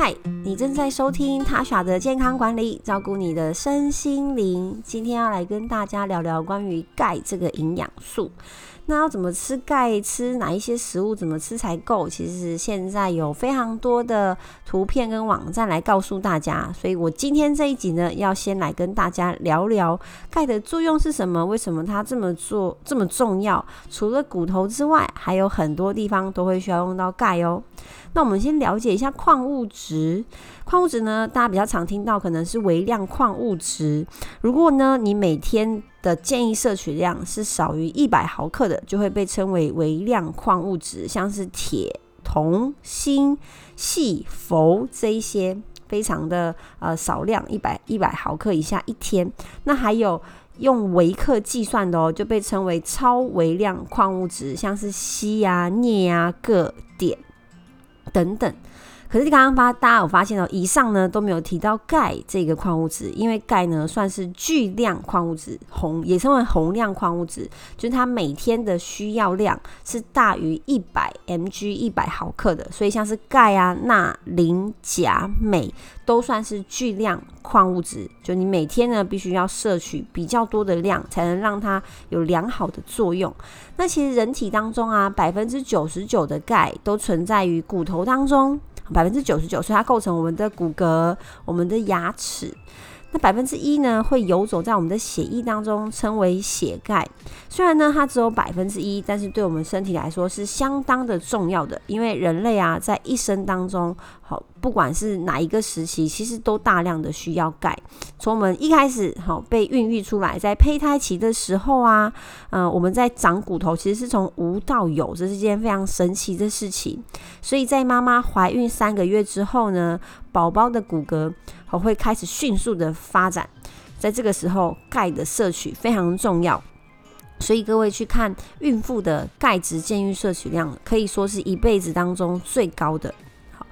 嗨，你正在收听他耍的健康管理，照顾你的身心灵。今天要来跟大家聊聊关于钙这个营养素。那要怎么吃钙？吃哪一些食物？怎么吃才够？其实现在有非常多的图片跟网站来告诉大家。所以我今天这一集呢，要先来跟大家聊聊钙的作用是什么？为什么它这么做这么重要？除了骨头之外，还有很多地方都会需要用到钙哦。那我们先了解一下矿物质。矿物质呢，大家比较常听到可能是微量矿物质。如果呢，你每天的建议摄取量是少于一百毫克的，就会被称为微量矿物质，像是铁、铜、锌、细、氟这一些，非常的呃少量，一百一百毫克以下一天。那还有用微克计算的哦，就被称为超微量矿物质，像是硒呀、镍呀、铬、碘等等。可是刚刚发，大家有发现哦，以上呢都没有提到钙这个矿物质，因为钙呢算是巨量矿物质，宏也称为宏量矿物质，就是它每天的需要量是大于一百 mg 一百毫克的，所以像是钙啊、钠、磷、钾、镁都算是巨量矿物质，就你每天呢必须要摄取比较多的量，才能让它有良好的作用。那其实人体当中啊，百分之九十九的钙都存在于骨头当中。百分之九十九，所以它构成我们的骨骼、我们的牙齿。那百分之一呢，会游走在我们的血液当中，称为血钙。虽然呢，它只有百分之一，但是对我们身体来说是相当的重要的。因为人类啊，在一生当中，好不管是哪一个时期，其实都大量的需要钙。从我们一开始好被孕育出来，在胚胎期的时候啊，嗯，我们在长骨头，其实是从无到有，这是件非常神奇的事情。所以在妈妈怀孕三个月之后呢，宝宝的骨骼我会开始迅速的发展。在这个时候，钙的摄取非常重要。所以各位去看孕妇的钙质建议摄取量，可以说是一辈子当中最高的。好，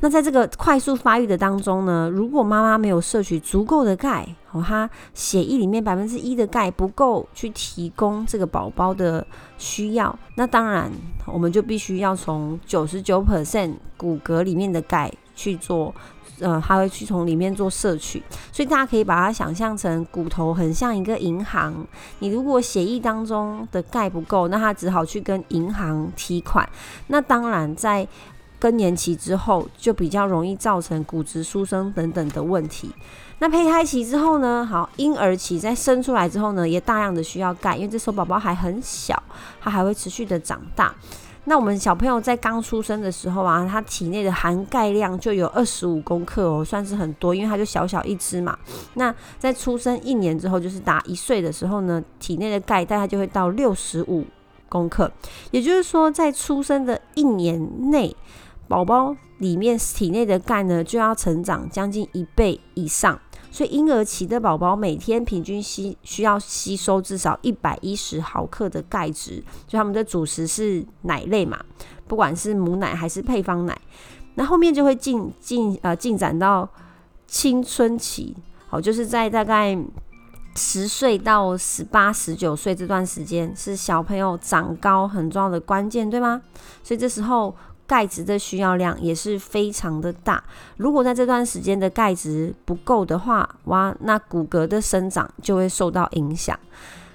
那在这个快速发育的当中呢，如果妈妈没有摄取足够的钙，哦，她血液里面百分之一的钙不够去提供这个宝宝的需要，那当然我们就必须要从九十九 percent 骨骼里面的钙去做。呃，他会去从里面做摄取，所以大家可以把它想象成骨头很像一个银行。你如果血液当中的钙不够，那他只好去跟银行提款。那当然，在更年期之后，就比较容易造成骨质疏松等等的问题。那胚胎期之后呢？好，婴儿期在生出来之后呢，也大量的需要钙，因为这时候宝宝还很小，他还会持续的长大。那我们小朋友在刚出生的时候啊，他体内的含钙量就有二十五公克哦，算是很多，因为他就小小一只嘛。那在出生一年之后，就是打一岁的时候呢，体内的钙大概就会到六十五公克。也就是说，在出生的一年内，宝宝里面体内的钙呢，就要成长将近一倍以上。所以婴儿期的宝宝每天平均吸需要吸收至少一百一十毫克的钙质，就他们的主食是奶类嘛，不管是母奶还是配方奶，那后面就会进进呃进展到青春期，好，就是在大概十岁到十八十九岁这段时间是小朋友长高很重要的关键，对吗？所以这时候。钙质的需要量也是非常的大。如果在这段时间的钙质不够的话，哇，那骨骼的生长就会受到影响。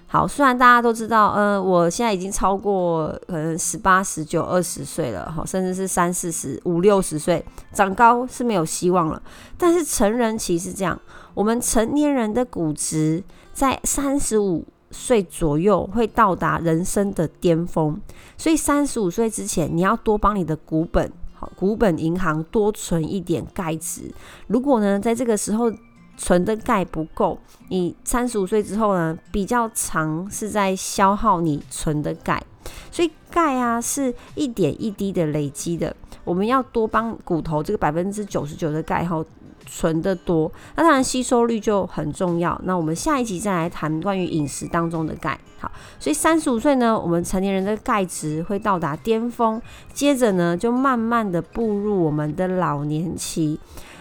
好，虽然大家都知道，呃，我现在已经超过可能十八、十九、二十岁了，哈，甚至是三四十五六十岁，长高是没有希望了。但是成人期是这样，我们成年人的骨质在三十五。岁左右会到达人生的巅峰，所以三十五岁之前，你要多帮你的股本，好，股本银行多存一点钙质。如果呢，在这个时候存的钙不够，你三十五岁之后呢，比较长是在消耗你存的钙，所以钙啊是一点一滴的累积的，我们要多帮骨头这个百分之九十九的钙后。存的多，那当然吸收率就很重要。那我们下一集再来谈关于饮食当中的钙。好，所以三十五岁呢，我们成年人的钙质会到达巅峰，接着呢就慢慢的步入我们的老年期。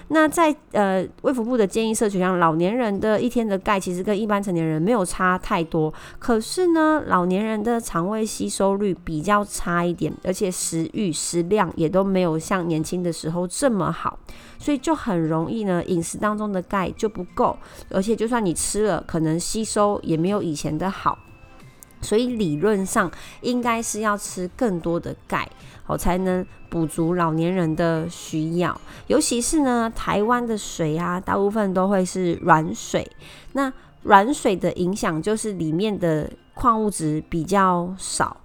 那在呃卫福部的建议摄取上，老年人的一天的钙其实跟一般成年人没有差太多，可是呢，老年人的肠胃吸收率比较差一点，而且食欲食量也都没有像年轻的时候这么好，所以就很容易呢，饮食当中的钙就不够，而且就算你吃了，可能吸收也没有以前的好。所以理论上应该是要吃更多的钙，好才能补足老年人的需要。尤其是呢，台湾的水啊，大部分都会是软水。那软水的影响就是里面的矿物质比较少，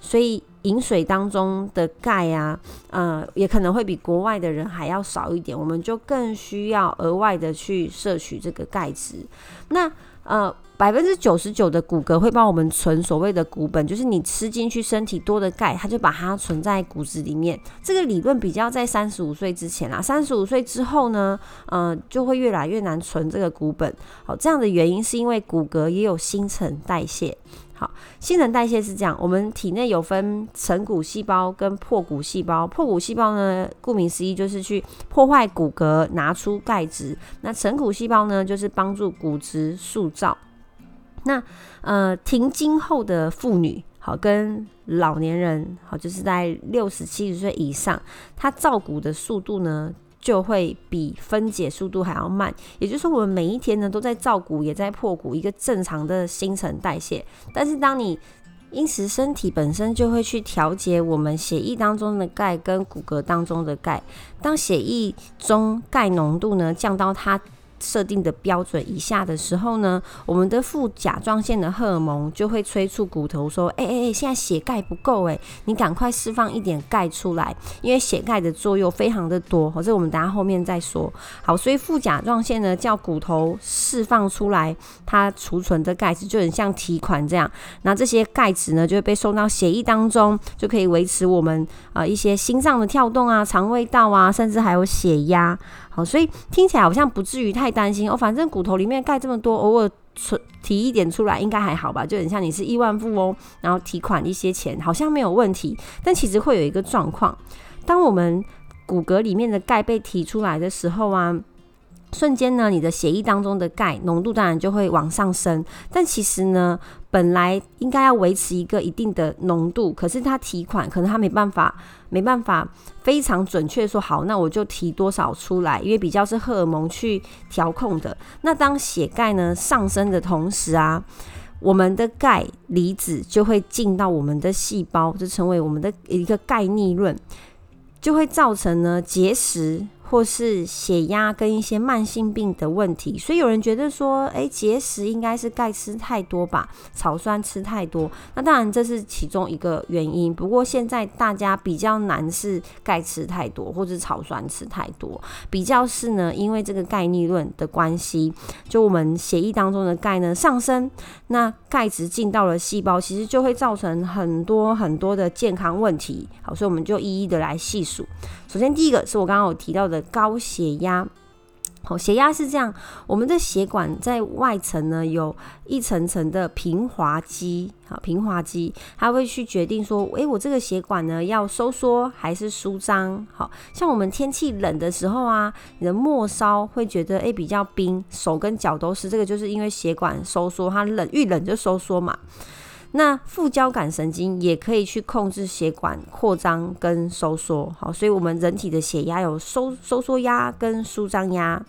所以饮水当中的钙啊，呃，也可能会比国外的人还要少一点。我们就更需要额外的去摄取这个钙质。那呃。百分之九十九的骨骼会帮我们存所谓的骨本，就是你吃进去身体多的钙，它就把它存在骨子里面。这个理论比较在三十五岁之前啊，三十五岁之后呢，呃，就会越来越难存这个骨本。好，这样的原因是因为骨骼也有新陈代谢。好，新陈代谢是这样，我们体内有分成骨细胞跟破骨细胞。破骨细胞呢，顾名思义就是去破坏骨骼，拿出钙质。那成骨细胞呢，就是帮助骨质塑造。那呃，停经后的妇女，好跟老年人，好就是在六十七十岁以上，她造骨的速度呢，就会比分解速度还要慢。也就是说，我们每一天呢都在造骨，也在破骨，一个正常的新陈代谢。但是，当你因此身体本身就会去调节我们血液当中的钙跟骨骼当中的钙，当血液中钙浓度呢降到它。设定的标准以下的时候呢，我们的副甲状腺的荷尔蒙就会催促骨头说：“哎哎哎，现在血钙不够哎，你赶快释放一点钙出来，因为血钙的作用非常的多。”或者我们等下后面再说。好，所以副甲状腺呢叫骨头释放出来它储存的钙质，就很像提款这样。那这些钙质呢就会被送到血液当中，就可以维持我们啊一些心脏的跳动啊、肠胃道啊，甚至还有血压。好，所以听起来好像不至于太担心哦。反正骨头里面钙这么多，偶尔存提一点出来，应该还好吧？就很像你是亿万富翁，然后提款一些钱，好像没有问题。但其实会有一个状况，当我们骨骼里面的钙被提出来的时候啊。瞬间呢，你的血液当中的钙浓度当然就会往上升，但其实呢，本来应该要维持一个一定的浓度，可是它提款可能它没办法，没办法非常准确说好，那我就提多少出来，因为比较是荷尔蒙去调控的。那当血钙呢上升的同时啊，我们的钙离子就会进到我们的细胞，就成为我们的一个钙逆论，就会造成呢结石。或是血压跟一些慢性病的问题，所以有人觉得说，诶，结石应该是钙吃太多吧，草酸吃太多。那当然这是其中一个原因。不过现在大家比较难是钙吃太多，或者草酸吃太多，比较是呢，因为这个钙逆论的关系，就我们血液当中的钙呢上升，那钙质进到了细胞，其实就会造成很多很多的健康问题。好，所以我们就一一的来细数。首先，第一个是我刚刚有提到的高血压。好，血压是这样，我们的血管在外层呢有一层层的平滑肌，好，平滑肌它会去决定说，诶，我这个血管呢要收缩还是舒张？好像我们天气冷的时候啊，你的末梢会觉得诶比较冰，手跟脚都是，这个就是因为血管收缩，它冷遇冷就收缩嘛。那副交感神经也可以去控制血管扩张跟收缩，好，所以我们人体的血压有收收缩压跟舒张压。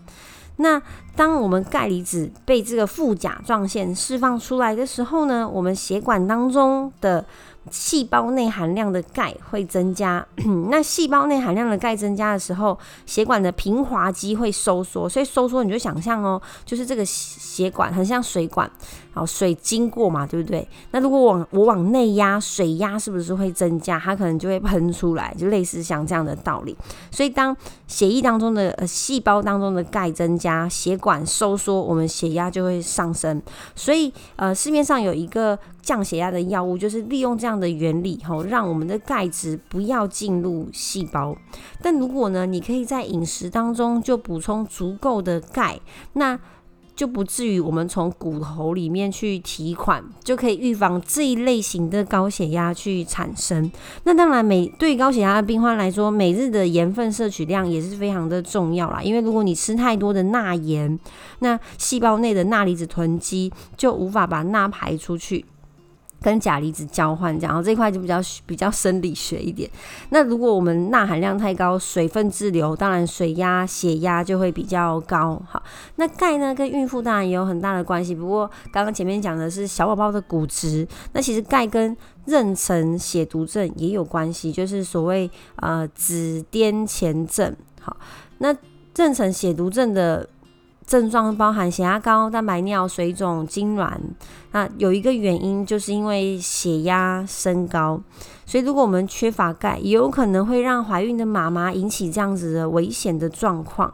那当我们钙离子被这个副甲状腺释放出来的时候呢，我们血管当中的细胞内含量的钙会增加。那细胞内含量的钙增加的时候，血管的平滑肌会收缩。所以收缩你就想象哦，就是这个血管很像水管。好，水经过嘛，对不对？那如果往我往内压，水压是不是会增加？它可能就会喷出来，就类似像这样的道理。所以当血液当中的呃细胞当中的钙增加，血管收缩，我们血压就会上升。所以呃市面上有一个降血压的药物，就是利用这样的原理，吼，让我们的钙质不要进入细胞。但如果呢，你可以在饮食当中就补充足够的钙，那。就不至于我们从骨头里面去提款，就可以预防这一类型的高血压去产生。那当然，每对高血压的病患来说，每日的盐分摄取量也是非常的重要啦。因为如果你吃太多的钠盐，那细胞内的钠离子囤积就无法把钠排出去。跟钾离子交换，这样然后这块就比较比较生理学一点。那如果我们钠含量太高，水分滞留，当然水压、血压就会比较高。好，那钙呢，跟孕妇当然也有很大的关系。不过刚刚前面讲的是小宝宝的骨质，那其实钙跟妊娠血毒症也有关系，就是所谓呃子癫前症。好，那妊娠血毒症的。症状包含血压高、蛋白尿、水肿、痉挛。那有一个原因，就是因为血压升高，所以如果我们缺乏钙，也有可能会让怀孕的妈妈引起这样子的危险的状况。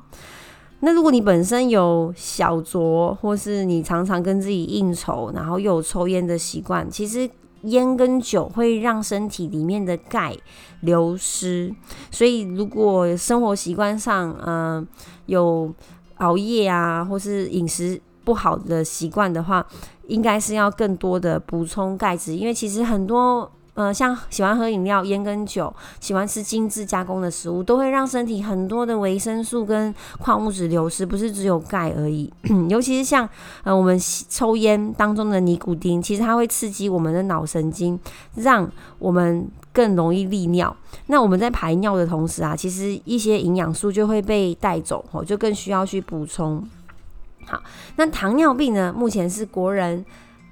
那如果你本身有小酌，或是你常常跟自己应酬，然后又有抽烟的习惯，其实烟跟酒会让身体里面的钙流失。所以如果生活习惯上，嗯，有熬夜啊，或是饮食不好的习惯的话，应该是要更多的补充钙质，因为其实很多。呃，像喜欢喝饮料、烟跟酒，喜欢吃精致加工的食物，都会让身体很多的维生素跟矿物质流失，不是只有钙而已。尤其是像呃我们抽烟当中的尼古丁，其实它会刺激我们的脑神经，让我们更容易利尿。那我们在排尿的同时啊，其实一些营养素就会被带走，哦，就更需要去补充。好，那糖尿病呢，目前是国人。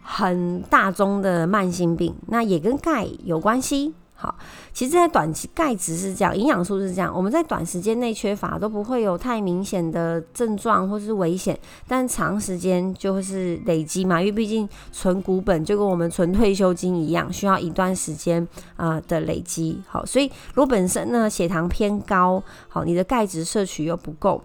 很大宗的慢性病，那也跟钙有关系。好，其实，在短期钙质是这样，营养素是这样，我们在短时间内缺乏都不会有太明显的症状或是危险，但长时间就会是累积嘛，因为毕竟存股本就跟我们存退休金一样，需要一段时间啊的累积。好，所以如果本身呢血糖偏高，好，你的钙质摄取又不够。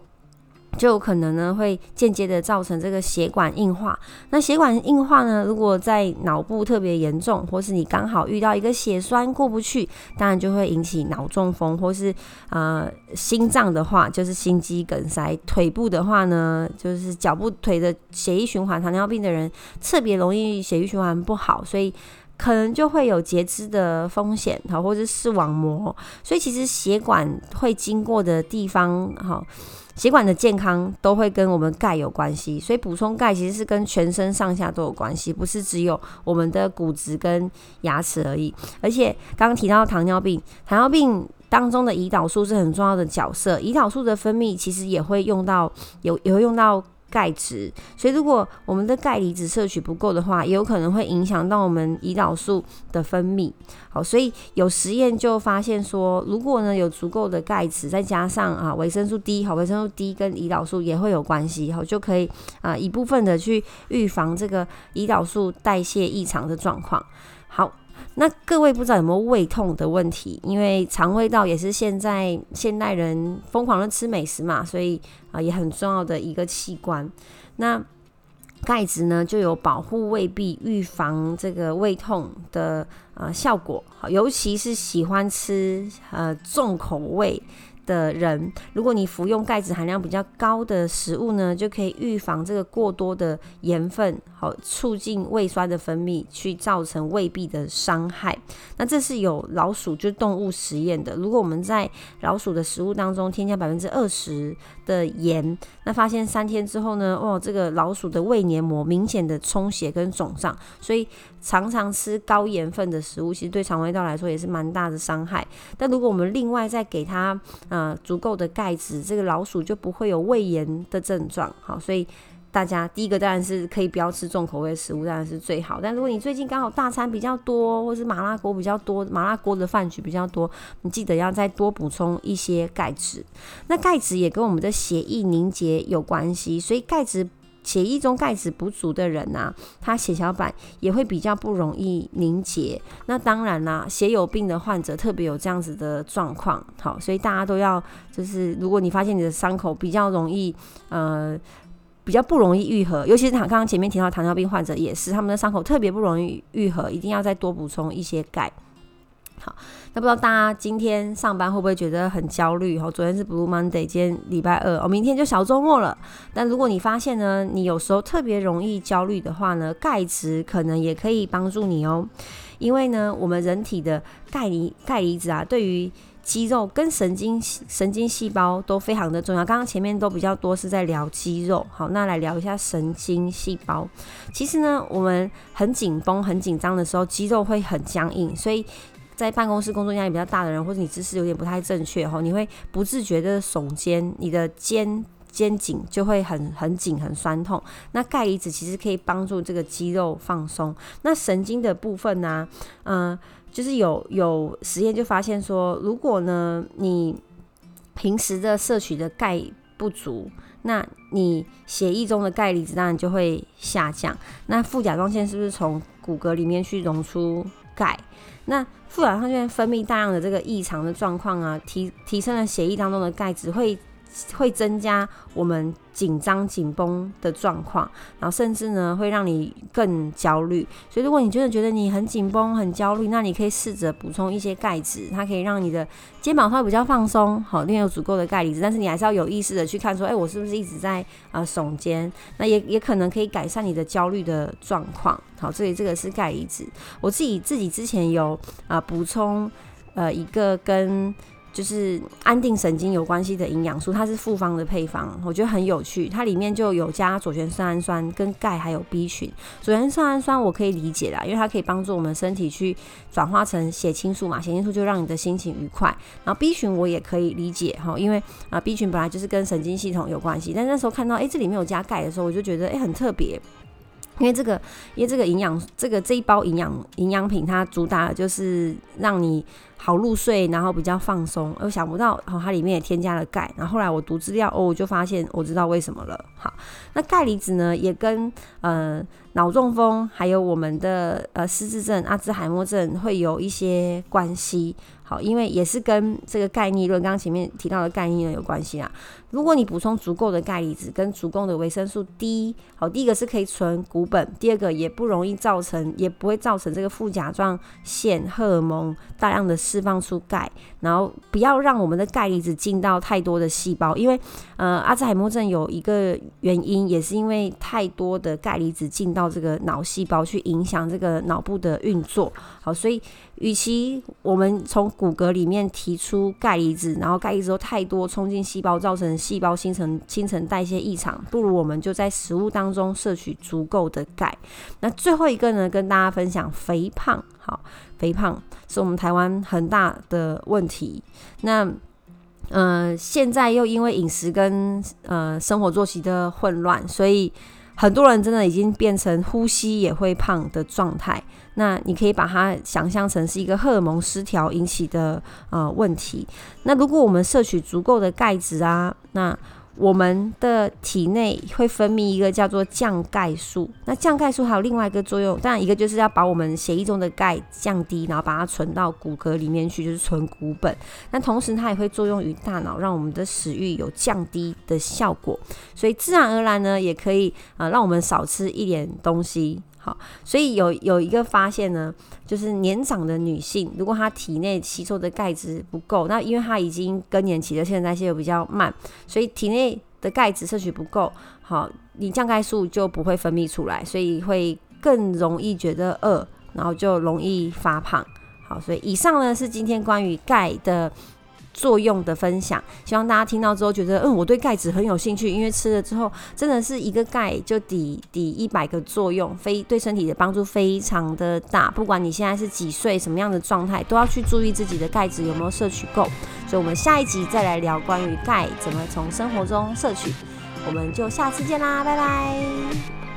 就有可能呢，会间接的造成这个血管硬化。那血管硬化呢，如果在脑部特别严重，或是你刚好遇到一个血栓过不去，当然就会引起脑中风，或是呃心脏的话就是心肌梗塞。腿部的话呢，就是脚部腿的血液循环，糖尿病的人特别容易血液循环不好，所以可能就会有截肢的风险，好，或者是视网膜。所以其实血管会经过的地方，哈。血管的健康都会跟我们钙有关系，所以补充钙其实是跟全身上下都有关系，不是只有我们的骨质跟牙齿而已。而且刚刚提到糖尿病，糖尿病当中的胰岛素是很重要的角色，胰岛素的分泌其实也会用到，有也会用到。钙质，所以如果我们的钙离子摄取不够的话，也有可能会影响到我们胰岛素的分泌。好，所以有实验就发现说，如果呢有足够的钙质，再加上啊维生素 D，好，维生素 D 跟胰岛素也会有关系，好，就可以啊一部分的去预防这个胰岛素代谢异常的状况。好。那各位不知道有没有胃痛的问题？因为肠胃道也是现在现代人疯狂的吃美食嘛，所以啊也很重要的一个器官。那钙质呢就有保护胃壁、预防这个胃痛的呃效果。好，尤其是喜欢吃呃重口味。的人，如果你服用钙质含量比较高的食物呢，就可以预防这个过多的盐分，好促进胃酸的分泌，去造成胃壁的伤害。那这是有老鼠就动物实验的。如果我们在老鼠的食物当中添加百分之二十的盐，那发现三天之后呢，哦，这个老鼠的胃黏膜明显的充血跟肿胀，所以。常常吃高盐分的食物，其实对肠胃道来说也是蛮大的伤害。但如果我们另外再给它呃足够的钙质，这个老鼠就不会有胃炎的症状。好，所以大家第一个当然是可以不要吃重口味食物，当然是最好。但如果你最近刚好大餐比较多，或是麻辣锅比较多，麻辣锅的饭局比较多，你记得要再多补充一些钙质。那钙质也跟我们的血液凝结有关系，所以钙质。血液中钙质不足的人呐，他血小板也会比较不容易凝结。那当然啦，血友病的患者特别有这样子的状况。好，所以大家都要就是，如果你发现你的伤口比较容易，呃，比较不容易愈合，尤其是糖，刚刚前面提到糖尿病患者也是，他们的伤口特别不容易愈合，一定要再多补充一些钙。好，那不知道大家今天上班会不会觉得很焦虑？哈，昨天是 Blue Monday，今天礼拜二，哦，明天就小周末了。但如果你发现呢，你有时候特别容易焦虑的话呢，钙质可能也可以帮助你哦。因为呢，我们人体的钙离钙离子啊，对于肌肉跟神经神经细胞都非常的重要。刚刚前面都比较多是在聊肌肉，好，那来聊一下神经细胞。其实呢，我们很紧绷、很紧张的时候，肌肉会很僵硬，所以。在办公室工作压力比较大的人，或者你姿势有点不太正确哈，你会不自觉的耸肩，你的肩肩颈就会很很紧很酸痛。那钙离子其实可以帮助这个肌肉放松。那神经的部分呢，嗯，就是有有实验就发现说，如果呢你平时的摄取的钙不足，那你血液中的钙离子当然就会下降。那副甲状腺是不是从骨骼里面去溶出钙？那副甲状腺分泌大量的这个异常的状况啊，提提升了血液当中的钙质，会会增加我们紧张紧绷的状况，然后甚至呢会让你更焦虑。所以如果你真的觉得你很紧绷、很焦虑，那你可以试着补充一些钙质，它可以让你的肩膀稍微比较放松，好，另有足够的钙离子。但是你还是要有意识的去看，说，哎，我是不是一直在啊耸肩？那也也可能可以改善你的焦虑的状况。好，这里这个是钙离子。我自己自己之前有啊补充呃一个跟就是安定神经有关系的营养素，它是复方的配方，我觉得很有趣。它里面就有加左旋色氨酸、跟钙还有 B 群。左旋色氨酸我可以理解啦，因为它可以帮助我们身体去转化成血清素嘛，血清素就让你的心情愉快。然后 B 群我也可以理解哈，因为啊 B 群本来就是跟神经系统有关系。但那时候看到哎这里面有加钙的时候，我就觉得哎很特别。因为这个，因为这个营养，这个这一包营养营养品，它主打的就是让你好入睡，然后比较放松。我想不到，然哦，它里面也添加了钙。然后后来我读资料，哦，我就发现我知道为什么了。好，那钙离子呢，也跟呃脑中风，还有我们的呃失智症、阿兹海默症会有一些关系。好，因为也是跟这个钙逆论，刚刚前面提到的钙逆论有关系啊。如果你补充足够的钙离子跟足够的维生素 D，好，第一个是可以存骨本，第二个也不容易造成，也不会造成这个副甲状腺荷尔蒙大量的释放出钙，然后不要让我们的钙离子进到太多的细胞，因为呃阿兹海默症有一个原因，也是因为太多的钙离子进到这个脑细胞去影响这个脑部的运作。好，所以与其我们从骨骼里面提出钙离子，然后钙离子太多冲进细胞，造成细胞新陈新陈代谢异常，不如我们就在食物当中摄取足够的钙。那最后一个呢，跟大家分享肥胖。好，肥胖是我们台湾很大的问题。那呃，现在又因为饮食跟呃生活作息的混乱，所以很多人真的已经变成呼吸也会胖的状态。那你可以把它想象成是一个荷尔蒙失调引起的呃问题。那如果我们摄取足够的钙质啊，那我们的体内会分泌一个叫做降钙素。那降钙素还有另外一个作用，当然一个就是要把我们血液中的钙降低，然后把它存到骨骼里面去，就是存骨本。那同时它也会作用于大脑，让我们的食欲有降低的效果。所以自然而然呢，也可以啊让我们少吃一点东西。所以有有一个发现呢，就是年长的女性，如果她体内吸收的钙质不够，那因为她已经更年期的新陈代谢又比较慢，所以体内的钙质摄取不够，好，你降钙素就不会分泌出来，所以会更容易觉得饿，然后就容易发胖。好，所以以上呢是今天关于钙的。作用的分享，希望大家听到之后觉得，嗯，我对钙质很有兴趣，因为吃了之后真的是一个钙就抵抵一百个作用，非对身体的帮助非常的大。不管你现在是几岁，什么样的状态，都要去注意自己的钙质有没有摄取够。所以，我们下一集再来聊关于钙怎么从生活中摄取。我们就下次见啦，拜拜。